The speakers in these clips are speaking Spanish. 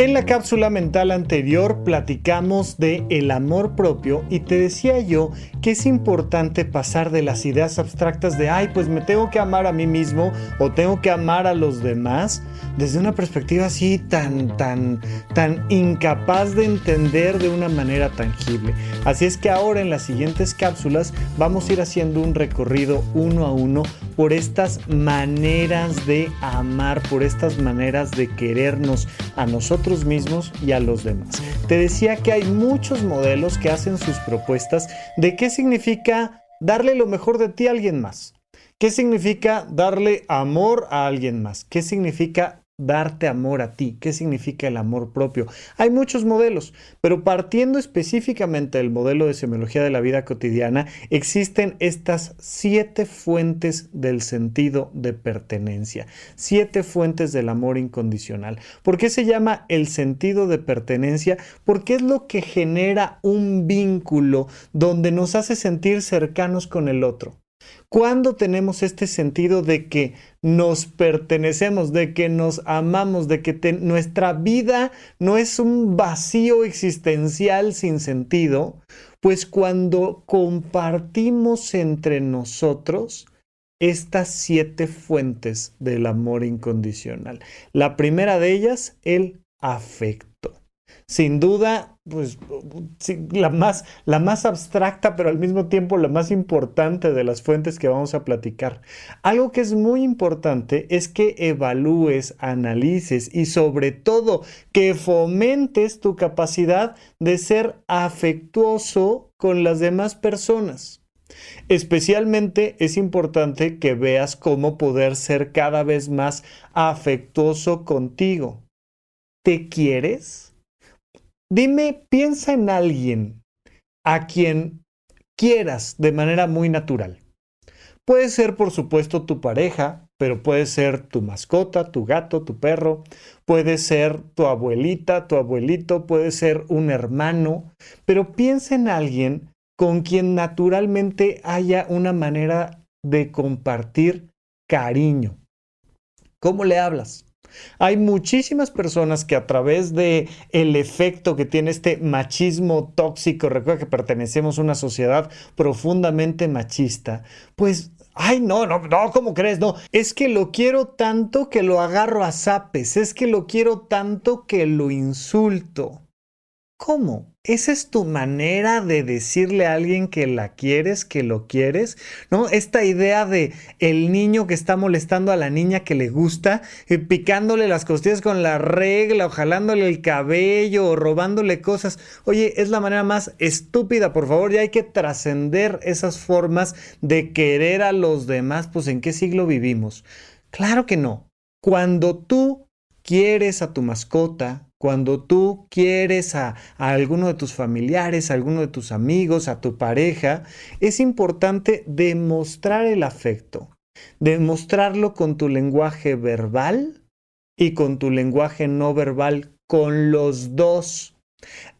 En la cápsula mental anterior platicamos de el amor propio y te decía yo que es importante pasar de las ideas abstractas de ay, pues me tengo que amar a mí mismo o tengo que amar a los demás desde una perspectiva así tan tan tan incapaz de entender de una manera tangible. Así es que ahora en las siguientes cápsulas vamos a ir haciendo un recorrido uno a uno por estas maneras de amar, por estas maneras de querernos a nosotros mismos y a los demás. Te decía que hay muchos modelos que hacen sus propuestas de qué significa darle lo mejor de ti a alguien más. ¿Qué significa darle amor a alguien más? ¿Qué significa darte amor a ti. ¿Qué significa el amor propio? Hay muchos modelos, pero partiendo específicamente del modelo de semiología de la vida cotidiana, existen estas siete fuentes del sentido de pertenencia, siete fuentes del amor incondicional. ¿Por qué se llama el sentido de pertenencia? Porque es lo que genera un vínculo donde nos hace sentir cercanos con el otro. ¿Cuándo tenemos este sentido de que nos pertenecemos, de que nos amamos, de que nuestra vida no es un vacío existencial sin sentido? Pues cuando compartimos entre nosotros estas siete fuentes del amor incondicional. La primera de ellas, el afecto sin duda, pues la más, la más abstracta, pero al mismo tiempo la más importante de las fuentes que vamos a platicar. Algo que es muy importante es que evalúes, analices y sobre todo que fomentes tu capacidad de ser afectuoso con las demás personas. Especialmente es importante que veas cómo poder ser cada vez más afectuoso contigo. ¿Te quieres? Dime, piensa en alguien a quien quieras de manera muy natural. Puede ser, por supuesto, tu pareja, pero puede ser tu mascota, tu gato, tu perro, puede ser tu abuelita, tu abuelito, puede ser un hermano, pero piensa en alguien con quien naturalmente haya una manera de compartir cariño. ¿Cómo le hablas? Hay muchísimas personas que a través de el efecto que tiene este machismo tóxico, recuerda que pertenecemos a una sociedad profundamente machista, pues Ay, no, no, no, ¿cómo crees? No, es que lo quiero tanto que lo agarro a zapes, es que lo quiero tanto que lo insulto. ¿Cómo? ¿Esa es tu manera de decirle a alguien que la quieres, que lo quieres? ¿No? Esta idea de el niño que está molestando a la niña que le gusta, eh, picándole las costillas con la regla, o jalándole el cabello, o robándole cosas. Oye, es la manera más estúpida, por favor, ya hay que trascender esas formas de querer a los demás. Pues, ¿en qué siglo vivimos? Claro que no. Cuando tú quieres a tu mascota, cuando tú quieres a, alguno de tus familiares, a alguno de tus amigos, a tu pareja, es importante demostrar el afecto, demostrarlo con tu lenguaje verbal y con tu lenguaje no verbal, con los dos.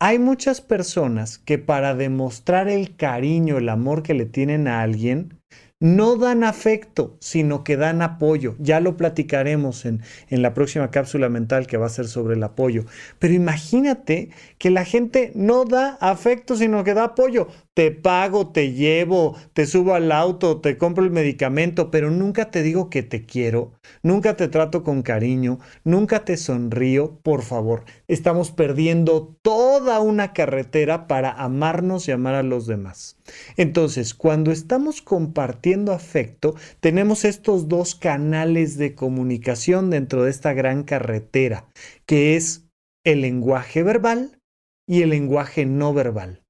Hay muchas personas que para demostrar el cariño, el amor que le tienen a alguien, no dan afecto, sino que dan apoyo. Ya lo platicaremos en, en, la próxima cápsula mental que va a ser sobre el apoyo. Pero imagínate que la gente no da afecto, sino que da apoyo te pago, te llevo, te subo al auto, te compro el medicamento, pero nunca te digo que te quiero, nunca te trato con cariño, nunca te sonrío, por favor. Estamos perdiendo toda una carretera para amarnos y amar a los demás. Entonces, cuando estamos compartiendo afecto, tenemos estos dos canales de comunicación dentro de esta gran carretera, que es el lenguaje verbal y el lenguaje no verbal.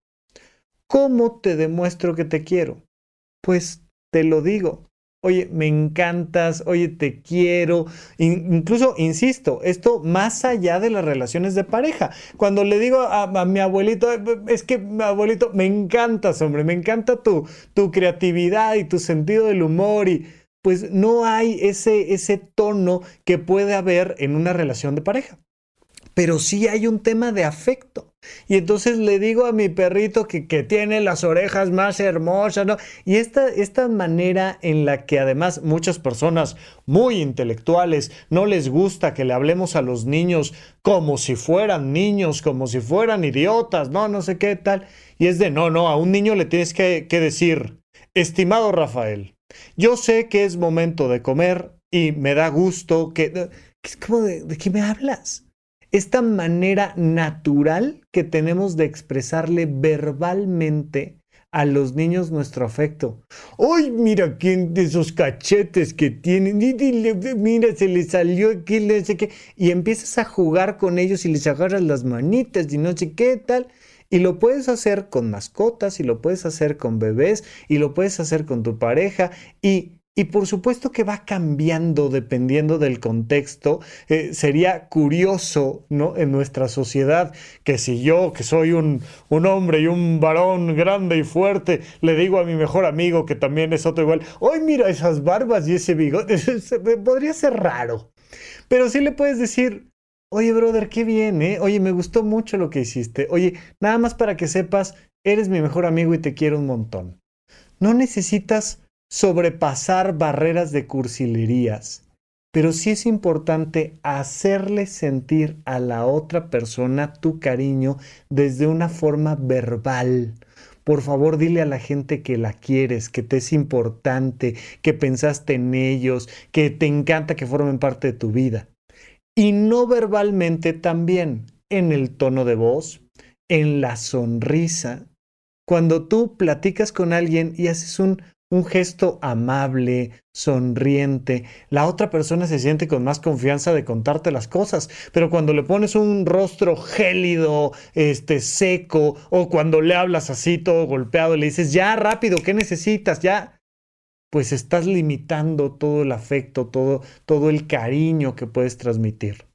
¿Cómo te demuestro que te quiero? Pues te lo digo. Oye, me encantas, oye, te quiero. incluso, insisto, esto más allá de las relaciones de pareja. Cuando le digo a, mi abuelito, es que mi abuelito, me encantas, hombre, me encanta tu, tu creatividad y tu sentido del humor y pues no hay ese, ese tono que puede haber en una relación de pareja. Pero sí hay un tema de afecto. Y entonces le digo a mi perrito que, que tiene las orejas más hermosas, ¿no? Y esta, esta manera en la que además muchas personas muy intelectuales no les gusta que le hablemos a los niños como si fueran niños, como si fueran idiotas, no, no sé qué tal. Y es de, no, no, a un niño le tienes que, decir, estimado Rafael, yo sé que es momento de comer y me da gusto que... Es como de, ¿de qué me hablas? Esta manera natural que tenemos de expresarle verbalmente a los niños nuestro afecto. ¡Ay, mira quién de esos cachetes que tienen! Mira, se le salió aquí, no sé qué. Y empiezas a jugar con ellos y les agarras las manitas y no sé qué tal. Y lo puedes hacer con mascotas, y lo puedes hacer con bebés, y lo puedes hacer con tu pareja. Y y por supuesto que va cambiando dependiendo del contexto. Eh, sería curioso, ¿no? En nuestra sociedad, que si yo, que soy un, un, hombre y un varón grande y fuerte, le digo a mi mejor amigo, que también es otro igual, ¡ay, mira esas barbas y ese bigote! Podría ser raro. Pero sí le puedes decir, Oye, brother, qué bien, ¿eh? Oye, me gustó mucho lo que hiciste. Oye, nada más para que sepas, eres mi mejor amigo y te quiero un montón. No necesitas sobrepasar barreras de cursilerías, pero sí es importante hacerle sentir a la otra persona tu cariño desde una forma verbal. Por favor, dile a la gente que la quieres, que te es importante, que pensaste en ellos, que te encanta que formen parte de tu vida. Y no verbalmente también, en el tono de voz, en la sonrisa. Cuando tú platicas con alguien y haces un un gesto amable, sonriente, la otra persona se siente con más confianza de contarte las cosas. Pero cuando le pones un rostro gélido, este, seco, o cuando le hablas así todo golpeado, le dices, ya rápido, ¿qué necesitas? Ya, pues estás limitando todo el afecto, todo, todo el cariño que puedes transmitir.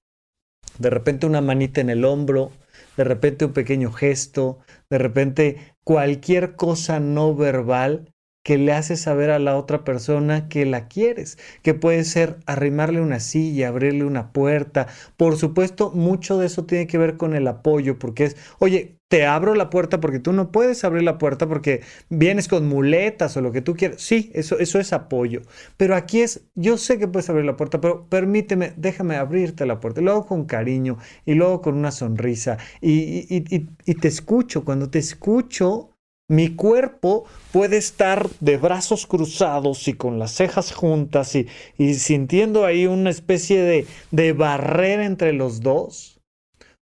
De repente una manita en el hombro, de repente un pequeño gesto, de repente cualquier cosa no verbal que le haces saber a la otra persona que la quieres, que puede ser arrimarle una silla, abrirle una puerta. Por supuesto, mucho de eso tiene que ver con el apoyo, porque es, oye, te abro la puerta porque tú no puedes abrir la puerta porque vienes con muletas o lo que tú quieras. Sí, eso, eso es apoyo. Pero aquí es, yo sé que puedes abrir la puerta, pero permíteme, déjame abrirte la puerta. Luego con cariño y luego con una sonrisa. y, y, y te escucho. Cuando te escucho, mi cuerpo puede estar de brazos cruzados y con las cejas juntas y, sintiendo ahí una especie de, de barrera entre los dos.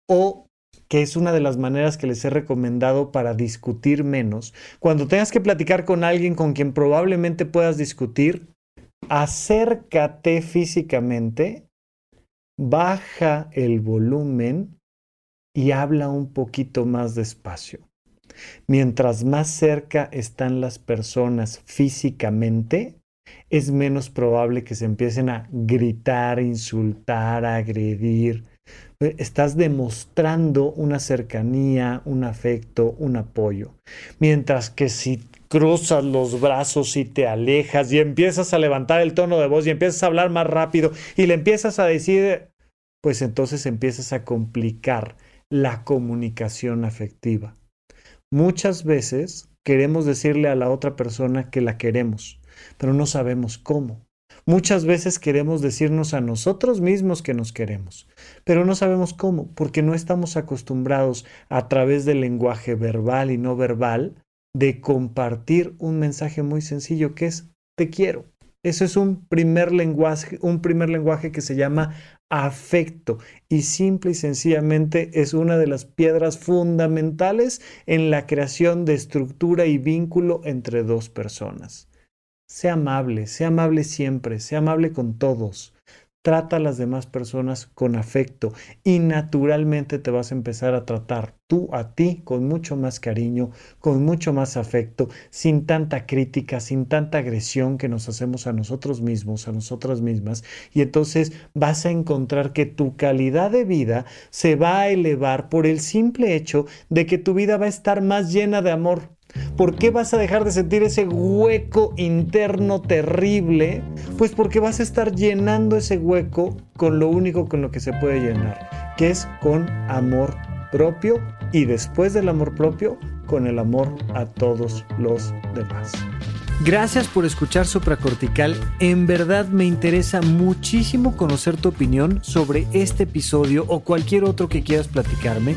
O que es una de las maneras que les he recomendado para discutir menos. Cuando tengas que platicar con alguien con quien probablemente puedas discutir, acércate físicamente, baja el volumen y habla un poquito más despacio. Mientras más cerca están las personas físicamente, es menos probable que se empiecen a gritar, insultar, agredir. Estás demostrando una cercanía, un afecto, un apoyo. Mientras que si cruzas los brazos y te alejas y empiezas a levantar el tono de voz y empiezas a hablar más rápido y le empiezas a decir, pues entonces empiezas a complicar la comunicación afectiva. Muchas veces queremos decirle a la otra persona que la queremos, pero no sabemos cómo. Muchas veces queremos decirnos a nosotros mismos que nos queremos, pero no sabemos cómo, porque no estamos acostumbrados a través del lenguaje verbal y no verbal de compartir un mensaje muy sencillo que es te quiero. Eso es un primer lenguaje, un primer lenguaje que se llama afecto y simple y sencillamente es una de las piedras fundamentales en la creación de estructura y vínculo entre dos personas. Sea amable, sea amable siempre, sea amable con todos. Trata a las demás personas con afecto y naturalmente te vas a empezar a tratar tú a ti con mucho más cariño, con mucho más afecto, sin tanta crítica, sin tanta agresión que nos hacemos a nosotros mismos, a nosotras mismas. Y entonces vas a encontrar que tu calidad de vida se va a elevar por el simple hecho de que tu vida va a estar más llena de amor. ¿Por qué vas a dejar de sentir ese hueco interno terrible? Pues porque vas a estar llenando ese hueco con lo único con lo que se puede llenar, que es con amor propio y después del amor propio con el amor a todos los demás. Gracias por escuchar Supracortical. En verdad me interesa muchísimo conocer tu opinión sobre este episodio o cualquier otro que quieras platicarme.